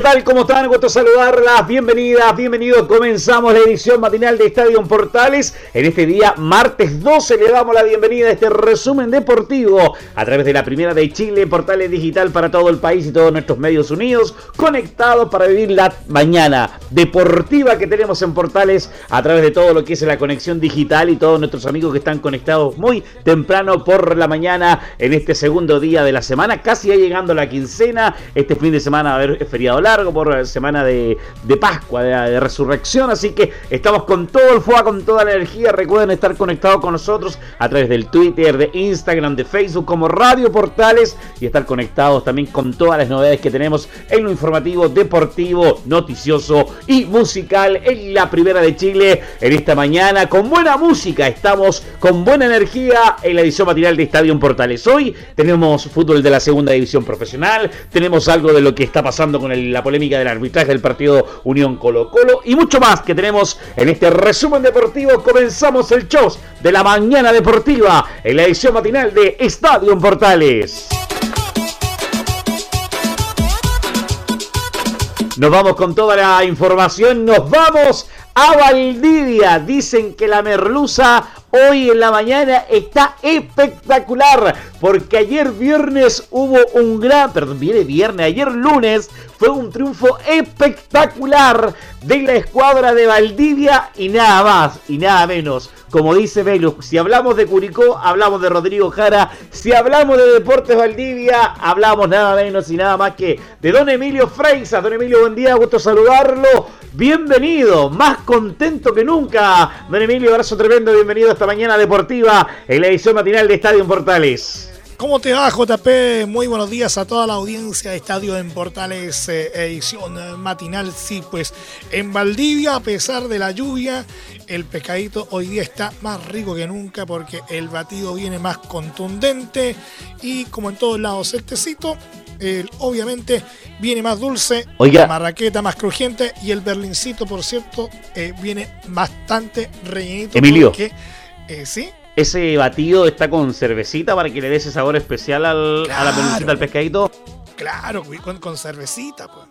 ¿Qué tal? ¿Cómo están? Gusto saludarlas. Bienvenidas, bienvenidos. Comenzamos la edición matinal de Estadio Portales. En este día, martes 12, le damos la bienvenida a este resumen deportivo a través de la primera de Chile, Portales Digital para todo el país y todos nuestros medios unidos, conectados para vivir la mañana deportiva que tenemos en Portales a través de todo lo que es la conexión digital y todos nuestros amigos que están conectados muy temprano por la mañana en este segundo día de la semana, casi ya llegando la quincena. Este fin de semana va a haber feriado largo por la semana de, Pascua, de, resurrección. Así que estamos con todo el fuego, con toda la energía. Recuerden estar conectados con nosotros a través del Twitter, de Instagram, de Facebook como Radio Portales y estar conectados también con todas las novedades que tenemos en lo informativo, deportivo, noticioso y musical en la primera de Chile en esta mañana. Con buena música, estamos con buena energía en la edición matinal de Estadio Portales. Hoy tenemos fútbol de la segunda división profesional, tenemos algo de lo que está pasando con el la polémica del arbitraje del partido Unión Colo Colo y mucho más que tenemos en este resumen deportivo. Comenzamos el show de la mañana deportiva en la edición matinal de Estadio Portales. Nos vamos con toda la información, nos vamos a Valdivia. Dicen que la merluza hoy en la mañana está espectacular. Porque ayer viernes hubo un gran, perdón, viene viernes, ayer lunes fue un triunfo espectacular de la escuadra de Valdivia y nada más y nada menos. Como dice Velus, si hablamos de Curicó, hablamos de Rodrigo Jara. Si hablamos de Deportes Valdivia, hablamos nada menos y nada más que de Don Emilio Freisa. Don Emilio, buen día, gusto saludarlo. Bienvenido, más contento que nunca. Don Emilio, abrazo tremendo, bienvenido esta mañana deportiva en la edición matinal de Estadio Portales. ¿Cómo te va, JP? Muy buenos días a toda la audiencia de Estadio en Portales, eh, edición matinal. Sí, pues en Valdivia, a pesar de la lluvia, el pescadito hoy día está más rico que nunca porque el batido viene más contundente y, como en todos lados, el tecito, obviamente, viene más dulce, la marraqueta más crujiente y el berlincito, por cierto, eh, viene bastante rellenito. Emilio. Porque, eh, ¿Sí? Ese batido está con cervecita para que le dé ese sabor especial al, a la pelucita al pescadito. Claro, con, con cervecita, pues.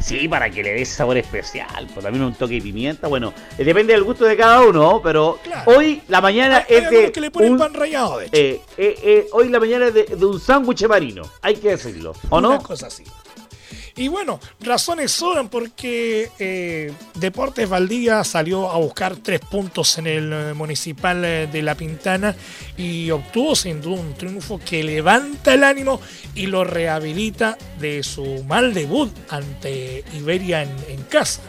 Sí, para que le dé ese sabor especial, pues también un toque de pimienta. Bueno, eh, depende del gusto de cada uno, pero hoy la mañana es de. que le ponen pan rallado, de hecho. Eh, eh, hoy la mañana es de, de un sándwich marino, hay que decirlo, ¿o no? Una cosa así. Y bueno, razones sobran porque eh, Deportes Valdivia salió a buscar tres puntos en el eh, municipal eh, de La Pintana y obtuvo sin duda un triunfo que levanta el ánimo y lo rehabilita de su mal debut ante Iberia en, casa.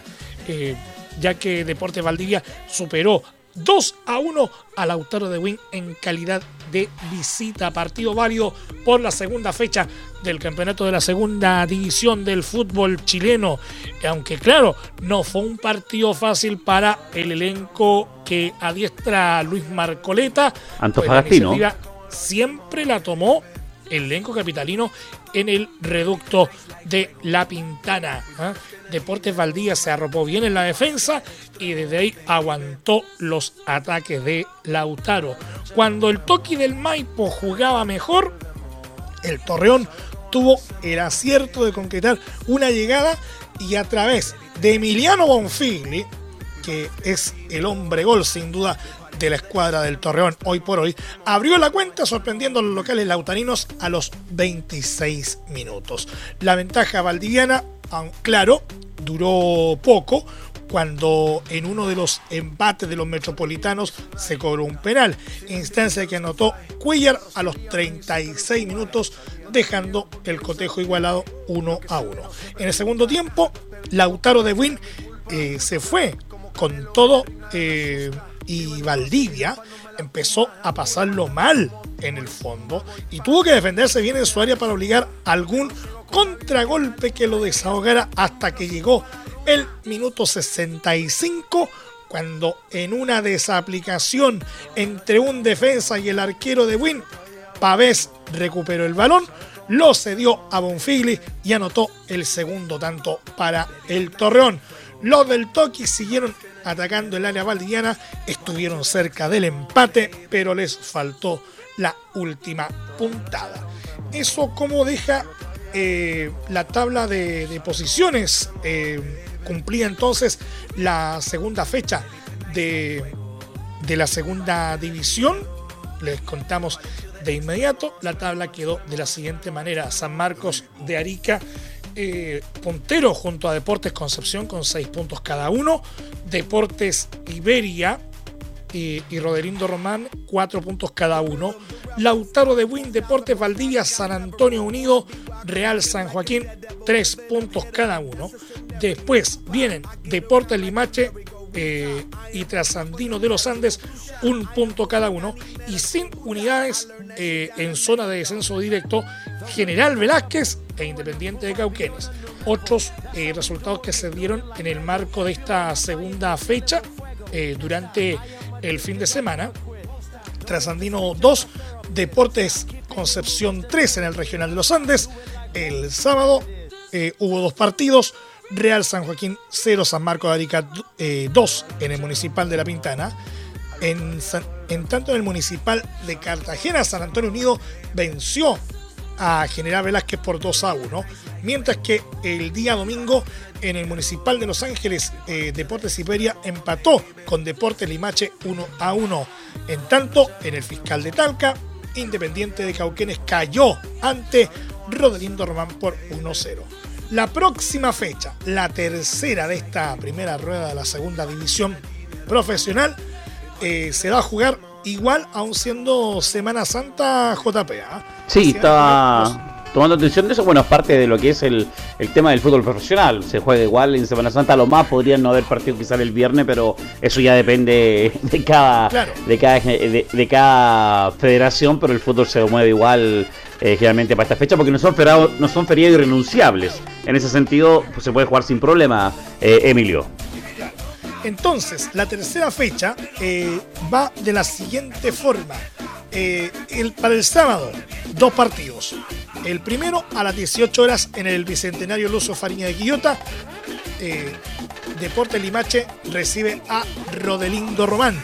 ya que Deportes Valdivia superó 2 a 1 a Lautaro de Win en calidad de visita. Partido válido por la segunda fecha del campeonato de la segunda división del fútbol chileno. Aunque claro, no fue un partido fácil para el elenco que adiestra Luis Marcoleta. Antofagastino. siempre la tomó elenco capitalino en el reducto de La Pintana. ¿ah? Deportes Valdía se arropó bien en la defensa y desde ahí aguantó los ataques de Lautaro. Cuando el Toki del Maipo jugaba mejor, el Torreón tuvo el acierto de concretar una llegada y a través de Emiliano Bonfigli, que es el hombre gol sin duda la escuadra del Torreón hoy por hoy, abrió la cuenta sorprendiendo a los locales lautarinos a los 26 minutos. La ventaja valdiviana, claro, duró poco, cuando en uno de los empates de los metropolitanos se cobró un penal, instancia que anotó Cuellar a los 36 minutos, dejando el cotejo igualado 1 a 1. En el segundo tiempo, Lautaro de Win eh, se fue con todo eh, y Valdivia empezó a pasarlo mal en el fondo y tuvo que defenderse bien en su área para obligar algún contragolpe que lo desahogara hasta que llegó el minuto 65 cuando en una desaplicación entre un defensa y el arquero de Win Pavés recuperó el balón, lo cedió a Bonfigli y anotó el segundo tanto para el Torreón. Los del Toki siguieron atacando el área valdiviana, estuvieron cerca del empate, pero les faltó la última puntada. Eso como deja eh, la tabla de, posiciones. Eh, cumplía entonces la segunda fecha de, de la segunda división. Les contamos de inmediato. La tabla quedó de la siguiente manera. San Marcos de Arica, eh, puntero junto a Deportes Concepción con seis puntos cada uno. Deportes Iberia y, y Roderindo Román, cuatro puntos cada uno. Lautaro de Win, Deportes Valdivia, San Antonio Unido, Real San Joaquín, tres puntos cada uno. Después vienen Deportes Limache, eh, y Trasandino de los Andes, un punto cada uno. Y sin unidades eh, en zona de descenso directo, General Velázquez e Independiente de Cauquenes. Otros eh, resultados que se dieron en el marco de esta segunda fecha durante el fin de semana. Trasandino 2, Deportes Concepción 3 en el Regional de los Andes. El sábado hubo dos partidos. Real San Joaquín 0, San Marco de Arica 2 eh, en el Municipal de La Pintana. En, tanto en el Municipal de Cartagena, San Antonio Unido venció a General Velázquez por 2 a 1. Mientras que el día domingo en el Municipal de Los Ángeles, eh, Deportes Iberia empató con Deportes Limache 1 a 1. En tanto, en el Fiscal de Talca, Independiente de Cauquenes cayó ante Rodelindo Román por 1 0. La próxima fecha, la tercera de esta primera rueda de la segunda división profesional, eh, se va a jugar igual aún siendo Semana Santa JP. ¿ah? Sí, está tomando atención de eso. Bueno, es parte de lo que es el, tema del fútbol profesional. Se juega igual en Semana Santa. Lo más podrían no haber partido quizás el viernes, pero eso ya depende de cada, de, cada de cada federación. Pero el fútbol se mueve igual eh, generalmente para esta fecha, porque no son, feriados, no son feriados irrenunciables. En ese sentido, pues, se puede jugar sin problema, eh, Emilio. Entonces, la tercera fecha eh, va de la siguiente forma. el, para el sábado, dos partidos. El primero a las 18 horas en el Bicentenario Luso Fariña de Quillota. Deporte Limache recibe a Rodelindo Román.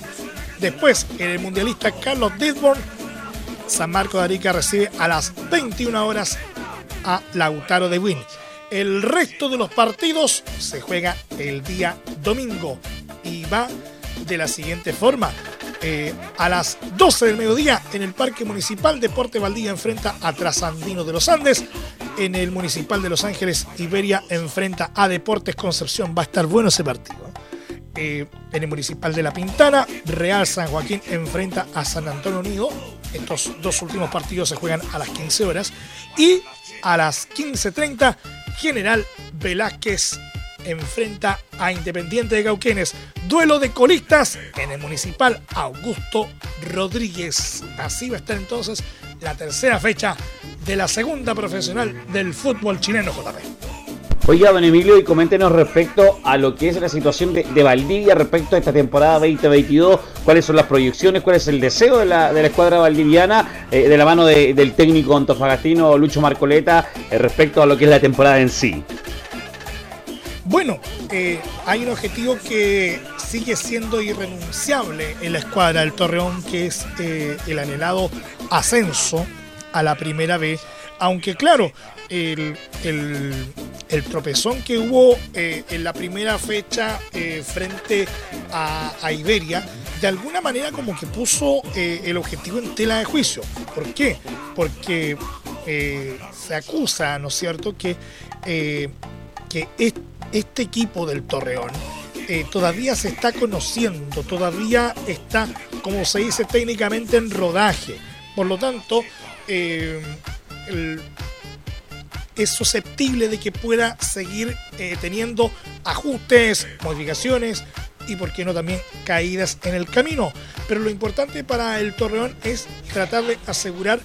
Después, el mundialista Carlos Disborn San Marco de Arica recibe a las 21 horas a Lautaro de Win. El resto de los partidos se juega el día domingo y va de la siguiente forma. Eh, a las 12 del mediodía en el Parque Municipal Deporte Valdivia enfrenta a Trasandino de los Andes. En el Municipal de Los Ángeles, Iberia enfrenta a Deportes Concepción. Va a estar bueno ese partido. Eh, en el Municipal de La Pintana, Real San Joaquín enfrenta a San Antonio Unido. Estos dos últimos partidos se juegan a las 15 horas. Y a las 15.30, General Velázquez enfrenta a Independiente de Cauquenes. Duelo de colistas en el Municipal Augusto Rodríguez. Así va a estar entonces la tercera fecha de la segunda profesional del fútbol chileno JP. Oiga, don Emilio, y coméntenos respecto a lo que es la situación de, Valdivia respecto a esta temporada 2022, cuáles son las proyecciones, cuál es el deseo de la, escuadra valdiviana, eh, de la mano del técnico antofagastino Lucho Marcoleta, eh, respecto a lo que es la temporada en sí. Bueno, eh, hay un objetivo que sigue siendo irrenunciable en la escuadra del Torreón, que es el anhelado ascenso a la primera vez. Aunque claro, el, el tropezón que hubo eh, en la primera fecha eh, frente a, Iberia, de alguna manera como que puso eh, el objetivo en tela de juicio. ¿Por qué? Porque se acusa, ¿no es cierto?, que, que este equipo del Torreón todavía se está conociendo, todavía está, como se dice técnicamente, en rodaje. Por lo tanto, el, es susceptible de que pueda seguir eh, teniendo ajustes, modificaciones y, por qué no, también caídas en el camino. Pero lo importante para el Torreón es tratar de asegurar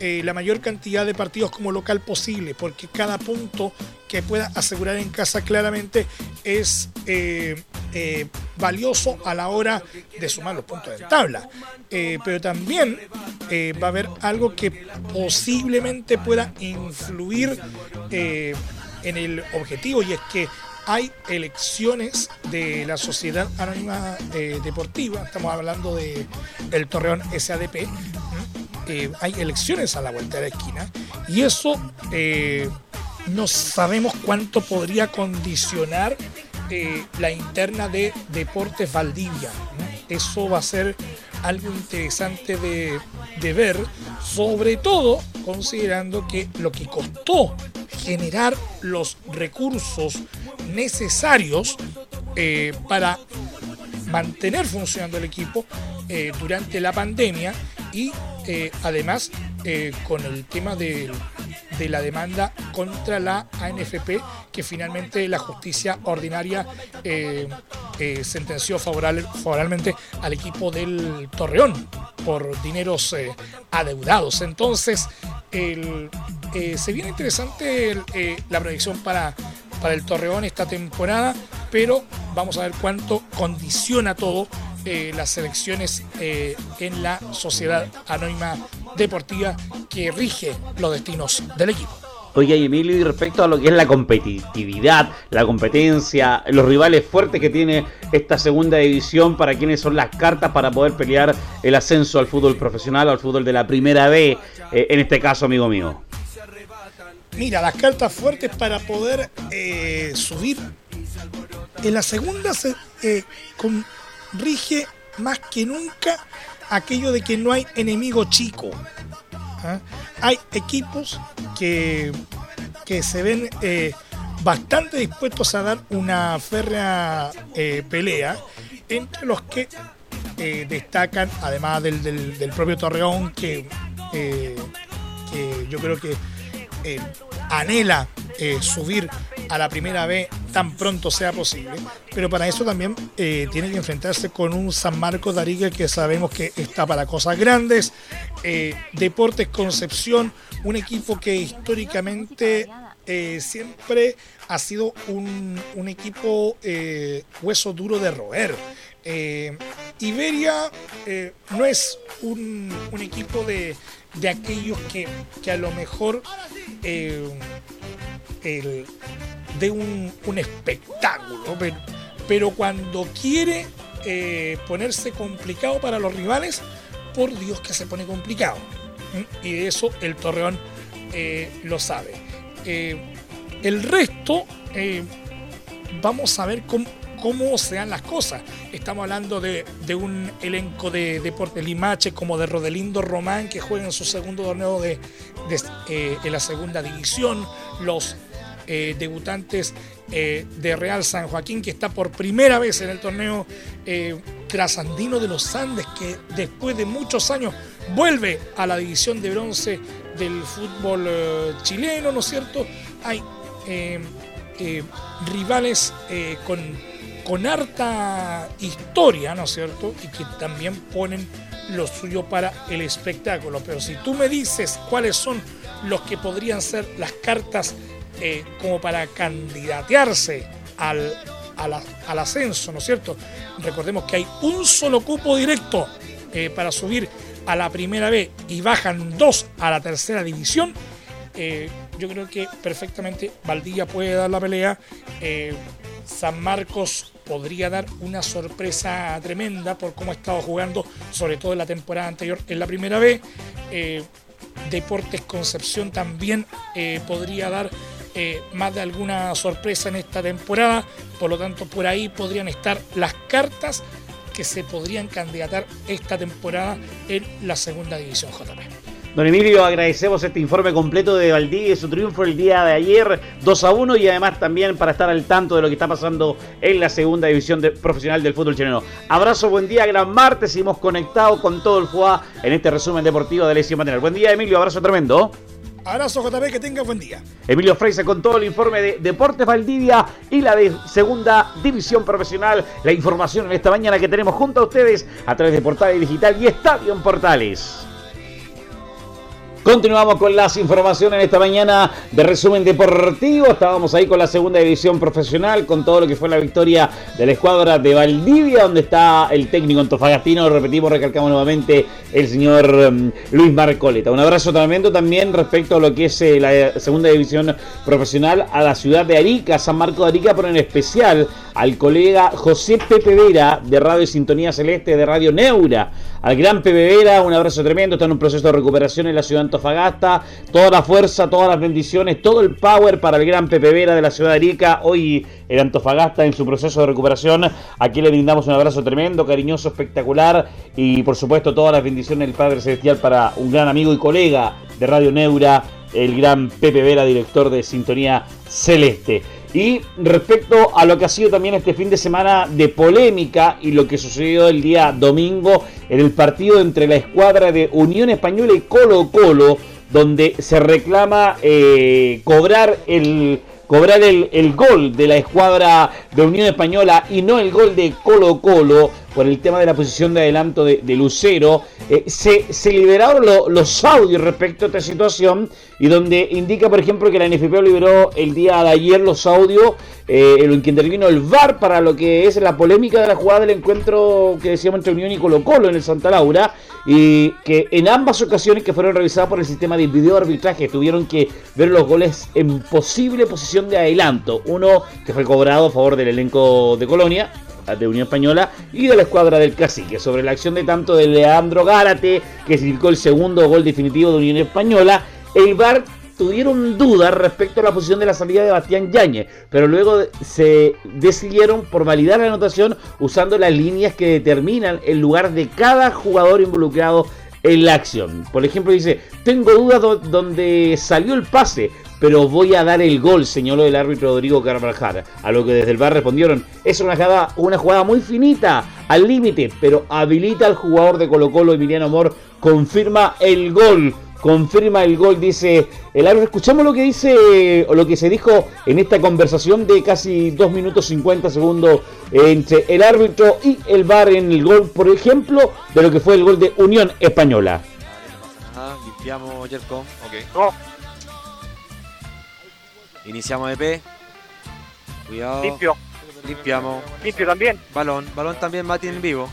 eh, la mayor cantidad de partidos como local posible, porque cada punto que pueda asegurar en casa claramente es eh, eh, valioso a la hora de sumar los puntos de tabla. pero también va a haber algo que posiblemente pueda influir en el objetivo y es que hay elecciones de la Sociedad Anónima Deportiva, estamos hablando de Torreón SADP, eh, hay elecciones a la vuelta de la esquina y eso eh, no sabemos cuánto podría condicionar eh, la interna de Deportes Valdivia. Eso va a ser algo interesante de, de, ver, sobre todo considerando que lo que costó generar los recursos necesarios para mantener funcionando el equipo durante la pandemia y eh, además eh, con el tema de, la demanda contra la ANFP, que finalmente la justicia ordinaria eh, sentenció favorablemente al equipo del Torreón por dineros adeudados. Entonces, se viene interesante la predicción para, para el Torreón esta temporada, pero vamos a ver cuánto condiciona todo eh, las elecciones eh, en la sociedad anónima deportiva que rige los destinos del equipo. Oye, Emilio, y respecto a lo que es la competitividad, la competencia, los rivales fuertes que tiene esta segunda división, para quienes son las cartas para poder pelear el ascenso al fútbol profesional, al fútbol de la primera B, eh, en este caso, amigo mío. Mira, las cartas fuertes para poder subir. En la segunda se, con rige más que nunca aquello de que no hay enemigo chico. ¿ah? Hay equipos que, que se ven eh, bastante dispuestos a dar una férrea eh, pelea, entre los que eh, destacan, además del, del, propio Torreón, que, que yo creo que anhela subir a la primera vez tan pronto sea posible, pero para eso también eh, tiene que enfrentarse con un San Marcos de que sabemos que está para cosas grandes, eh, Deportes Concepción, un equipo que históricamente eh, siempre ha sido un, equipo hueso duro de roer. Iberia no es un, equipo de, aquellos que, que, a lo mejor el, de un, espectáculo, pero, cuando quiere eh, ponerse complicado para los rivales, por Dios que se pone complicado. Y de eso el Torreón eh, lo sabe. Eh, el resto, vamos a ver cómo, cómo se dan las cosas. Estamos hablando de, un elenco de Deportes Limache como de Rodelindo Román que juega en su segundo torneo de, en la segunda división. Los eh, debutantes eh, de Real San Joaquín, que está por primera vez en el torneo eh, trasandino de los Andes, que después de muchos años vuelve a la división de bronce del fútbol chileno, ¿no es cierto? Hay rivales con, con harta historia, ¿no es cierto? Y que también ponen lo suyo para el espectáculo. Pero si tú me dices cuáles son los que podrían ser las cartas eh, como para candidatearse al, al, ascenso, ¿no es cierto? Recordemos que hay un solo cupo directo eh, para subir a la primera B y bajan dos a la tercera división. Eh, yo creo que perfectamente Valdivia puede dar la pelea. San Marcos podría dar una sorpresa tremenda por cómo ha estado jugando, sobre todo en la temporada anterior en la primera B. Deportes Concepción también podría dar eh, más de alguna sorpresa en esta temporada. Por lo tanto, por ahí podrían estar las cartas que se podrían candidatar esta temporada en la segunda división JP. Don Emilio, agradecemos este informe completo de Valdivia y su triunfo el día de ayer, 2 a 1, y además también para estar al tanto de lo que está pasando en la segunda división profesional del fútbol chileno. Abrazo, buen día, gran martes, seguimos conectados con todo el FUA en este resumen deportivo de Lesión Material. Buen día, Emilio, abrazo tremendo. Abrazo JB, que tenga buen día. Emilio Freise con todo el informe de Deportes Valdivia y la de Segunda División Profesional. La información en esta mañana que tenemos junto a ustedes a través de Portales Digital y Estadio en Portales. Continuamos con las informaciones esta mañana de resumen deportivo. Estábamos ahí con la segunda división profesional, con todo lo que fue la victoria de la escuadra de Valdivia, donde está el técnico antofagastino. Repetimos, recalcamos nuevamente el señor mm, Luis Marcoleta. Un abrazo tremendo también respecto a lo que es eh, la segunda división profesional a la ciudad de Arica, San Marco de Arica, pero en especial al colega José Pepe Vera de Radio Sintonía Celeste de Radio Neura. Al gran Pepe Vera, un abrazo tremendo. Está en un proceso de recuperación en la ciudad de Antofagasta. Toda la fuerza, todas las bendiciones, todo el power para el gran Pepe Vera de la ciudad de Arica. Hoy el Antofagasta en su proceso de recuperación. Aquí le brindamos un abrazo tremendo, cariñoso, espectacular. Y por supuesto, todas las bendiciones del Padre Celestial para un gran amigo y colega de Radio Neura, el gran Pepe Vera, director de Sintonía Celeste. Y respecto a lo que ha sido también este fin de semana de polémica y lo que sucedió el día domingo en el partido entre la escuadra de Unión Española y Colo Colo, donde se reclama eh, cobrar el cobrar el, gol de la escuadra de Unión Española y no el gol de Colo Colo por el tema de la posición de adelanto de, Lucero, eh, se, liberaron los audios respecto a esta situación y donde indica, por ejemplo, que la NFP liberó el día de ayer los audios eh, en que intervino el VAR para lo que es la polémica de la jugada del encuentro que decíamos entre Unión y Colo Colo en el Santa Laura y que en ambas ocasiones que fueron revisadas por el sistema de video arbitraje tuvieron que ver los goles en posible posición de adelanto. Uno que fue cobrado a favor del elenco de Colonia de Unión Española y de la escuadra del Cacique sobre la acción de tanto de Leandro Gárate que significó el segundo gol definitivo de Unión Española el VAR tuvieron dudas respecto a la posición de la salida de Bastián Yáñez, pero luego se decidieron por validar la anotación usando las líneas que determinan el lugar de cada jugador involucrado en la acción. Por ejemplo, dice, tengo dudas donde salió el pase, pero voy a dar el gol, señaló el árbitro Rodrigo Carvajal. A lo que desde el bar respondieron, es una jugada, una jugada muy finita, al límite, pero habilita al jugador de Colo Colo, Emiliano Amor, confirma el gol confirma el gol, dice el árbitro. Escuchamos lo que dice o lo que se dijo en esta conversación de casi 2 minutos 50 segundos entre el árbitro y el VAR en el gol, por ejemplo, de lo que fue el gol de Unión Española. Ah, limpiamos Jerko. Ok. Iniciamos EP. Cuidado. Limpio. Limpiamos. Limpio también. Balón. Balón también Mati en vivo.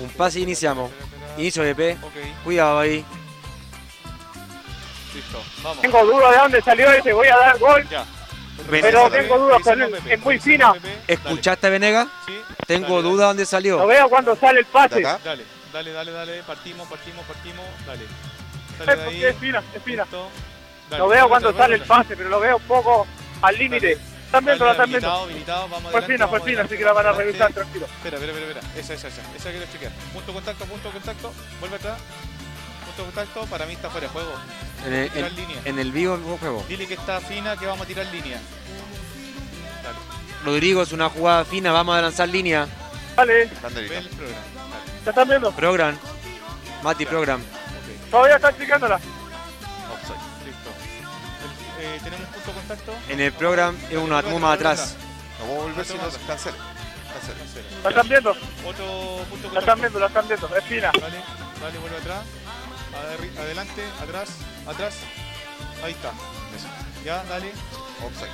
Un pase y iniciamos. Inicio EP. Cuidado ahí. Listo, vamos. Tengo duda de dónde salió ese, voy a dar gol. Ya. Pero tengo dudas, es muy fina. ¿Escuchaste, Venega? Sí. Tengo duda dónde salió. Lo veo cuando sale el pase. Dale, dale, dale, dale. Partimos, partimos, partimos. Dale. Sale Es fina, es fina. Lo veo cuando sale el pase, pero lo veo un poco al límite. Están viendo, la están viendo. Fue fina, fue fina, así que la van a revisar, tranquilo. Espera, espera, espera, Esa, esa, esa. Esa quiero chequear. Punto contacto, punto contacto. Vuelve atrás. Punto contacto, para mí está fuera de juego. En el, en, línea. en el vivo juego. Dile que está fina, que vamos a tirar línea. Dale. Rodrigo, es una jugada fina, vamos a lanzar línea. Dale. El programa. ¿Ya están viendo? Program. Mati, program. Todavía están checándola. Eh, tenemos punto contacto. En el programa es una más atrás. No a volver si nos cancela. Cancela. ¿La están viendo? Otro punto La están viendo, la están viendo. Es fina. Vale, vale, vuelve atrás. Adelante, atrás, atrás. Ahí está. Ya, dale. Offside.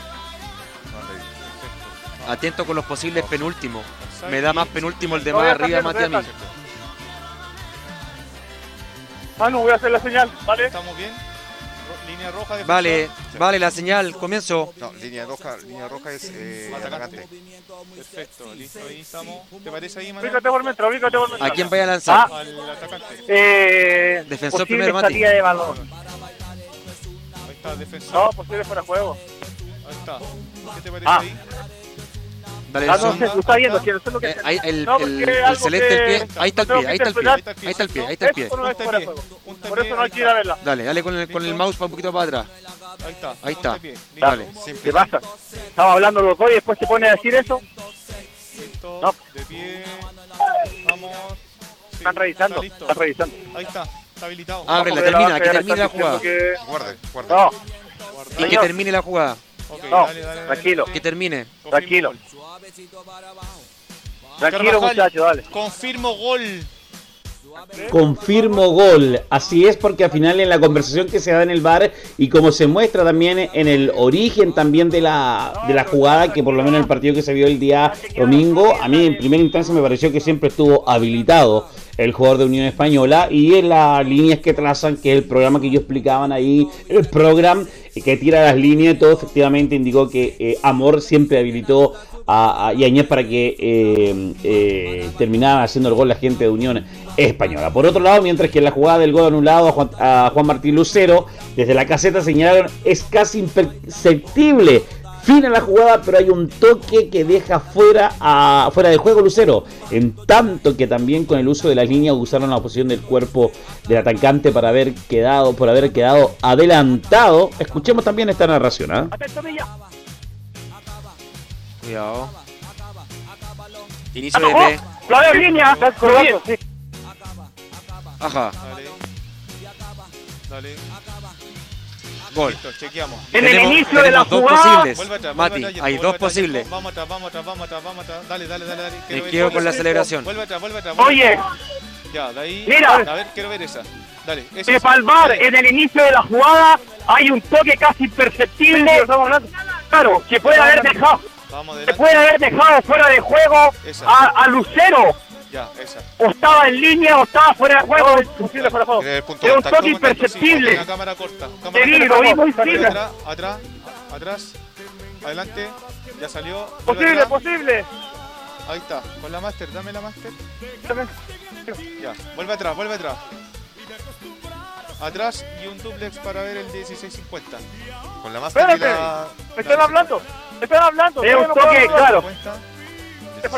Atento con los posibles penúltimos. Me da más penúltimo el de más arriba, Mati a mí. Ah, no, voy a hacer la señal, ¿vale? ¿Estamos bien? Línea roja de Vale, vale, la señal, comienzo. No, línea roja, línea roja es eh, atacante. Perfecto, listo, ahí estamos. ¿Te parece ahí, Manuel? Ubícate por metro, ubícate por metro. ¿A quién vaya a lanzar? Ah, Al atacante. Eh, defensor primero, Mati. de balón. Ahí está, defensor. No, posible fuera juego. Ahí está. ¿Qué te parece ah. ahí? Dale, ah, no sé, está viendo, quiero sé lo que eh, ahí, el, no, el, el, celeste el pie, ahí está el pie, ahí está el pie, ahí está el pie, ahí está el pie. Por eso no hay que ir a verla. Dale, dale con el, con el mouse para un poquito para atrás. Ahí está. Ahí está. Dale. ¿Qué pasa? Estaba hablando los dos y después se pone a decir eso. No. De pie. Vamos. Están revisando, están revisando. Ahí está, está habilitado. Ábrela, termina, que termine la jugada. Guarde, guarde. No. Y que termine la jugada. Okay, no, dale, dale, tranquilo. Que termine. Tranquilo. Tranquilo, muchacho, dale. Confirmo gol. confirmo gol. Así es porque al final en la conversación que se da en el bar y como se muestra también en el origen también de la, de la jugada, que por lo menos en el partido que se vio el día domingo, a mí en primera instancia me pareció que siempre estuvo habilitado el jugador de Unión Española y en las líneas que trazan, que es el programa que yo explicaban ahí, el programa que tira las líneas, todo efectivamente indicó que eh, Amor siempre habilitó a, a para que eh, eh, terminara haciendo el gol la gente de Unión Española. Por otro lado, mientras que en la jugada del gol anulado a Juan, a Juan Martín Lucero, desde la caseta señalaron es casi imperceptible fina la jugada, pero hay un toque que deja fuera, a, fuera de juego Lucero. En tanto que también con el uso de las líneas usaron la posición del cuerpo del atacante para haber quedado, por haber quedado adelantado. Escuchemos también esta narración. ¿eh? Cuidado. Inicio de La de línea. Ajá. Dale. Dale. Gol. Listo, chequeamos. En el inicio de la dos jugada. posibles. Atrás, Mati, atrás, hay dos atrás, posibles. Vamos atrás, vamos atrás, vamos atrás, vamos atrás. Dale, dale, dale. dale. Me Quiero ver- quedo con la aceleración. Vuelve atrás, vuelve atrás. Oye. Ya, de ahí. Mira. A ver, quiero ver esa. Dale. esa de. Palmar, Dale. en el inicio de la jugada hay un toque casi imperceptible. Claro, que puede haber dejado, Vamos adelante. puede haber dejado fuera de juego a, a Lucero. Ya, esa. O estaba en línea o estaba fuera de juego. Posible fuera de juego. Un toque imperceptible. cámara corta. Cámara imposible. Atrás, atrás, atrás. Adelante. Ya salió. Posible, posible. Ahí está. Con la master, dame la master. Ya, vuelve atrás, vuelve atrás. Atrás y un duplex para ver el 1650. Con la master Espérate. la... Me están hablando. Me están hablando. Es un toque, claro. Te,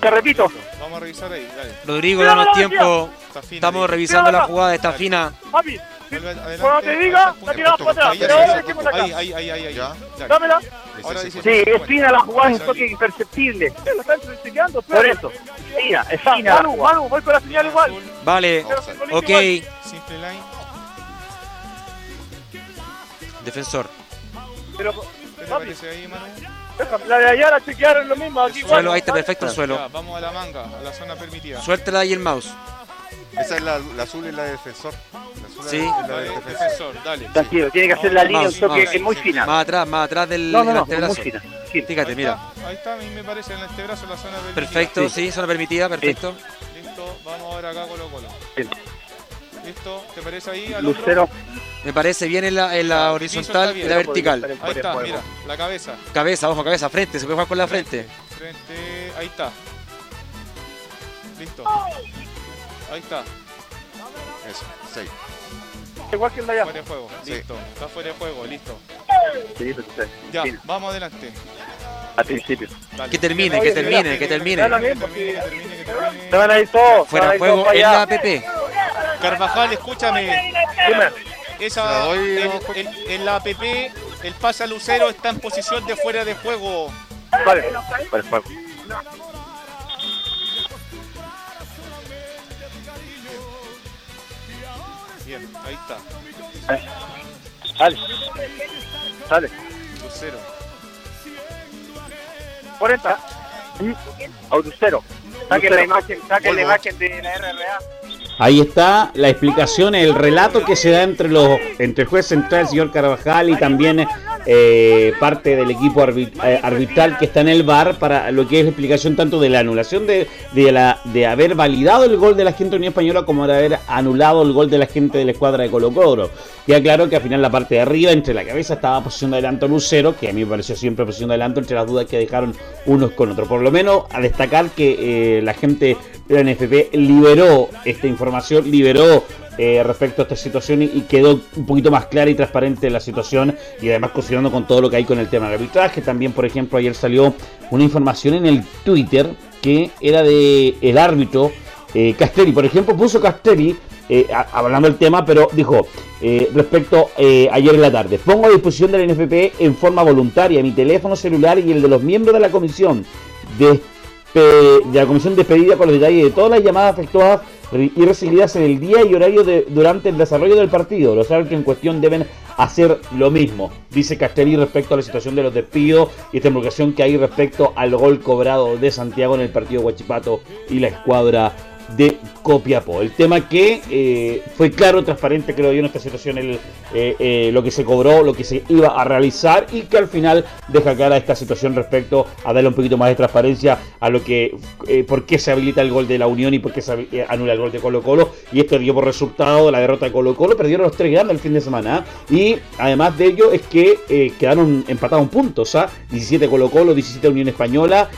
te repito. Vamos a revisar ahí, dale. Rodrigo, danos tiempo. Estamos revisando la jugada, está Dale. fina. Papi, cuando te diga, la tiramos para atrás. Pero ahí, ahora ahí, decimos acá. ahí, ahí, ahí, ahí. Dámela. Sí, es 50. fina la jugada, es un toque imperceptible. Lo están chequeando, Por eso. Fina, es fina. Manu, Manu, voy con la señal igual. Vale, ok. Simple line. Defensor. Pero, ¿Qué te parece ahí, Manu? La de allá la chequearon lo mismo. Aquí igual. Suelo, ahí está perfecto el Ya, suelo. vamos a la manga, a la zona permitida. Suéltala ahí el mouse. Esa es la, la azul y la de defensor. La azul Sí. es la de defensor. defensor, dale. Tranquilo, tiene que hacer la línea, un toque es muy fina. Más atrás, más atrás del No, no, no, antebrazo. muy fina. fina. Fíjate, Ahí mira. está, Ahí está, a mí me parece en el antebrazo la zona permitida. Perfecto, sí, zona permitida, perfecto. Listo, vamos ahora acá Colo Colo. Sí. Listo, ¿te parece ahí al otro? Me parece bien en la, en la Ya, horizontal y la vertical. Ahí está, mira, la cabeza. Cabeza, ojo, cabeza, frente, se puede jugar con la frente. Frente, ahí está. Listo. Ahí está, Eso, seis. Igual que el de allá. fuera de juego. Sí. Listo, está fuera de juego, listo. Sí, sí, sí. Ya, vamos adelante. Al principio. Dale. Que termine, que termine, que termine. Se van a ir todos. Fuera de juego en la APP. Carvajal, escúchame. Esa, doy, en, la APP, el pase a Lucero está en posición de fuera de juego. Vale, vale, vale. Bien, ahí está. Dale. Dale. Lucero. 40. A Lucero. Saquen la imagen, saquen la imagen de la RRA. Ahí está la explicación, el relato que se da entre los entre el juez central, el señor Carvajal, y también eh, parte del equipo eh, arbitral que está en el bar para lo que es la explicación tanto de la anulación de, de, haber validado el gol de la gente de Unión Española como de haber anulado el gol de la gente de la escuadra de Colo Colo. Queda claro que al final la parte de arriba, entre la cabeza, estaba posición de adelanto Lucero, que a mí me pareció siempre posición de adelanto, entre las dudas que dejaron unos con otros. Por lo menos a destacar que eh, la gente la NFP liberó esta información, liberó eh, respecto a esta situación y, quedó un poquito más clara y transparente la situación y además considerando con todo lo que hay con el tema del arbitraje. También, por ejemplo, ayer salió una información en el Twitter que era de el árbitro eh, Castelli. Por ejemplo, puso Castelli eh, hablando del tema, pero dijo respecto ayer en la tarde, pongo a disposición del NFP en forma voluntaria mi teléfono celular y el de los miembros de la comisión de, de la comisión despedida con los detalles de todas las llamadas efectuadas y recibidas en el día y horario de, durante el desarrollo del partido. Los árbitros en cuestión deben hacer lo mismo, dice Castelli respecto a la situación de los despidos y esta que hay respecto al gol cobrado de Santiago en el partido Huachipato y la escuadra de Copiapó. El tema que eh, fue claro, transparente, creo yo, en esta situación, el, eh, eh, lo que se cobró, lo que se iba a realizar y que al final deja clara esta situación respecto a darle un poquito más de transparencia a lo que, por qué se habilita el gol de la Unión y por qué se anula el gol de Colo Colo. Y esto dio por resultado la derrota de Colo Colo, perdieron los tres grandes el fin de semana. Y además de ello es que quedaron empatados en puntos, ¿ah? 17 Colo Colo, 17 Unión Española,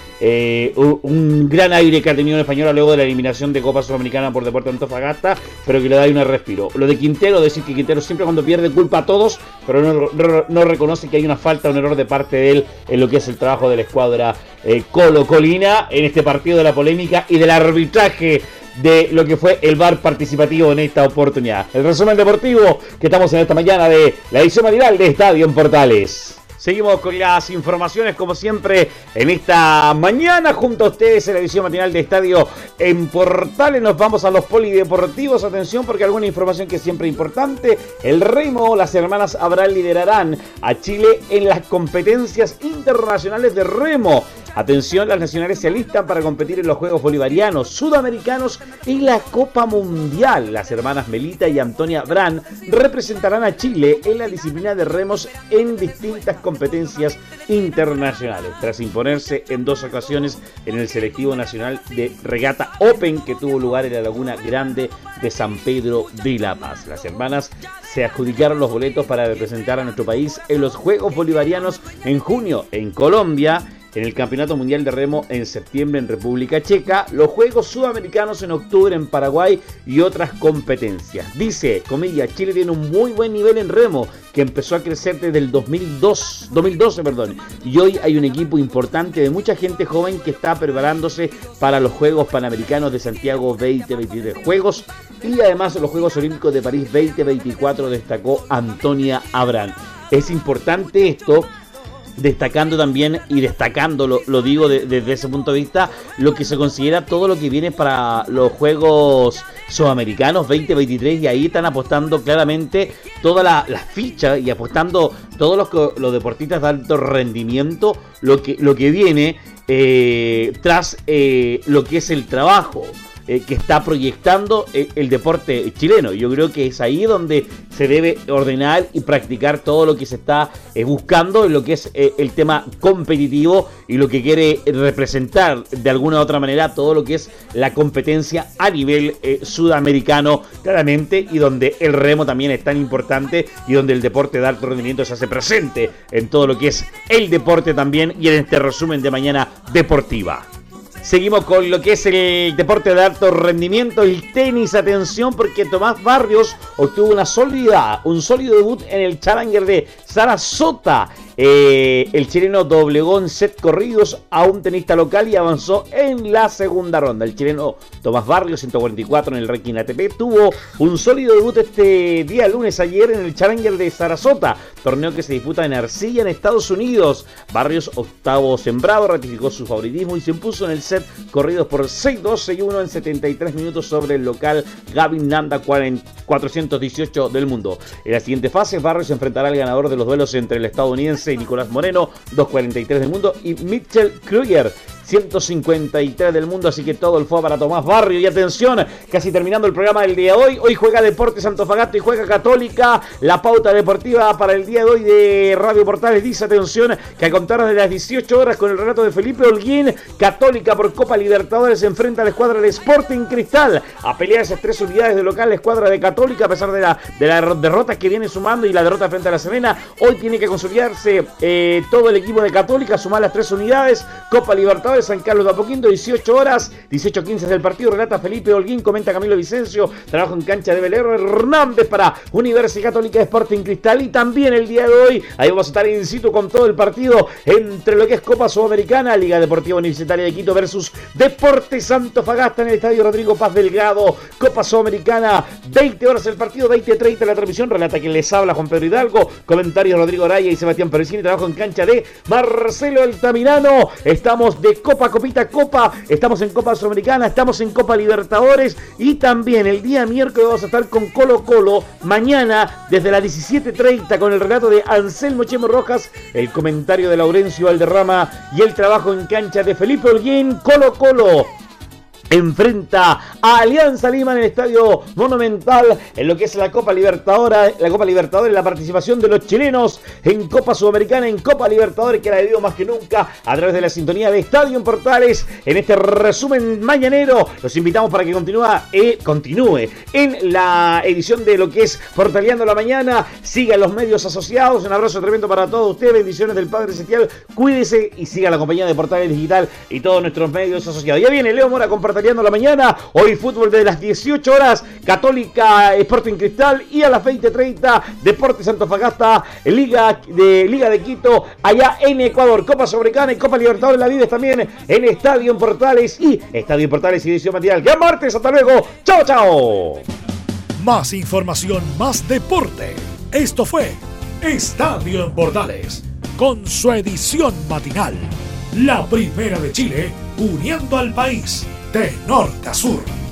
un, un gran aire que ha tenido Unión Española luego de la eliminación de Copa Sudamericana por Deportes Antofagasta, pero que le da un respiro. Lo de Quintero, decir que Quintero siempre cuando pierde culpa a todos, pero no, reconoce que hay una falta, un error de parte de él en lo que es el trabajo de la escuadra eh, Colo Colina en este partido de la polémica y del arbitraje de lo que fue el bar participativo en esta oportunidad. El resumen deportivo que estamos en esta mañana de la edición matinal de Estadio en Portales. Seguimos con las informaciones, como siempre, en esta mañana, junto a ustedes en la edición matinal de Estadio en Portales. Nos vamos a los polideportivos. Atención, porque alguna información que es siempre importante. El Remo, las hermanas Abral liderarán a Chile en las competencias internacionales de remo. Atención, las nacionales se alistan para competir en los Juegos Bolivarianos, Sudamericanos y la Copa Mundial. Las hermanas Melita y Antonia Brand representarán a Chile en la disciplina de remos en distintas competencias internacionales, tras imponerse en dos ocasiones en el selectivo nacional de regata Open que tuvo lugar en la Laguna Grande de San Pedro de La Paz. Las hermanas se adjudicaron los boletos para representar a nuestro país en los Juegos Bolivarianos en junio en Colombia en el Campeonato Mundial de Remo en septiembre en República Checa, los Juegos Sudamericanos en octubre en Paraguay y otras competencias. Dice, comilla, Chile tiene un muy buen nivel en remo que empezó a crecer desde el 2002, 2012 perdón, y hoy hay un equipo importante de mucha gente joven que está preparándose para los Juegos Panamericanos de Santiago 2023 Juegos y además los Juegos Olímpicos de París 2024 destacó Antonia Abrán. Es importante esto destacando también y destacando, lo, digo desde ese punto de vista, lo que se considera todo lo que viene para los Juegos Sudamericanos 2023 y ahí están apostando claramente todas las fichas y apostando todos los, los deportistas de alto rendimiento lo que, lo que viene eh, tras eh, lo que es el trabajo. Eh, que está proyectando eh, el deporte chileno. Yo creo que es ahí donde se debe ordenar y practicar todo lo que se está eh, buscando en lo que es el tema competitivo y lo que quiere representar de alguna u otra manera todo lo que es la competencia a nivel sudamericano claramente y donde el remo también es tan importante y donde el deporte de alto rendimiento se hace presente en todo lo que es el deporte también y en este resumen de mañana deportiva. Seguimos con lo que es el deporte de alto rendimiento, el tenis. Atención, porque Tomás Barrios obtuvo una sólida, un sólido debut en el Challenger de Sarasota eh, el chileno doblegó en set corridos a un tenista local y avanzó en la segunda ronda. El chileno Tomás Barrios, 144 en el ranking ATP, tuvo un sólido debut este día lunes ayer en el Challenger de Sarasota, torneo que se disputa en Arcilla, en Estados Unidos. Barrios, octavo sembrado, ratificó su favoritismo y se impuso en el set corridos por 6-2, 6-1 en 73 minutos sobre el local Gavin Nanda 418 del mundo. En la siguiente fase, Barrios enfrentará al ganador de los duelos entre el estadounidense Nicolás Moreno, 2.43 del mundo, y Mitchell Kruger, 153 del mundo, así que todo el fue para Tomás Barrio. Y atención, casi terminando el programa del día de hoy. Hoy juega Deportes Antofagasta y juega Católica. La pauta deportiva para el día de hoy de Radio Portales dice, atención, que a contar de las 18 horas con el relato de Felipe Holguín, Católica por Copa Libertadores se enfrenta a la escuadra del Sporting Cristal. A pelear esas tres unidades de local, la escuadra de Católica, a pesar de la, de la derrota que viene sumando y la derrota frente a la Serena. Hoy tiene que consolidarse eh, todo el equipo de Católica, sumar las tres unidades. Copa Libertadores San Carlos de Apoquindo, 18 horas, 18.15 del partido, relata Felipe Holguín, comenta Camilo Vicencio, trabajo en cancha de Belero Hernández para Universidad Católica de Sporting Cristal. Y también el día de hoy, ahí vamos a estar in situ con todo el partido entre lo que es Copa Sudamericana, Liga Deportiva Universitaria de Quito versus Deportes Fagasta en el Estadio Rodrigo Paz Delgado, Copa Sudamericana, 20 horas el partido, 20.30 la transmisión, relata quien les habla Juan Pedro Hidalgo, comentarios Rodrigo Araya y Sebastián Perecini, trabajo en cancha de Marcelo Altamirano, estamos de Copa, Copita, Copa. Estamos en Copa Sudamericana, estamos en Copa Libertadores y también el día miércoles vamos a estar con Colo Colo. Mañana desde las 17.30 con el relato de Anselmo Chemo Rojas, el comentario de Laurencio Valderrama y el trabajo en cancha de Felipe Holguín. Colo Colo enfrenta a Alianza Lima en el Estadio Monumental en lo que es la Copa Libertadores, la Copa Libertadores, la participación de los chilenos en Copa Sudamericana, en Copa Libertadores, que la debido más que nunca a través de la sintonía de Estadio en Portales. En este resumen mañanero, los invitamos para que continúe, eh, continúe en la edición de lo que es Portaleando la Mañana. Siga los medios asociados. Un abrazo tremendo para todos ustedes. Bendiciones del Padre Celestial. Cuídese y siga la compañía de Portales Digital y todos nuestros medios asociados. Ya viene Leo Mora con la mañana. Hoy fútbol de las 18 horas, Católica Sporting Cristal y a las 20.30 Deportes Antofagasta, Liga de, Liga de Quito, allá en Ecuador. Copa Sobrecana y Copa Libertadores la Vida también en Estadio Portales y Estadio Portales y Edición Material. ¡Gran martes! ¡Hasta luego! ¡Chao, chao! Más información, más deporte. Esto fue Estadio en Portales con su edición matinal. La primera de Chile uniendo al país de norte a sur.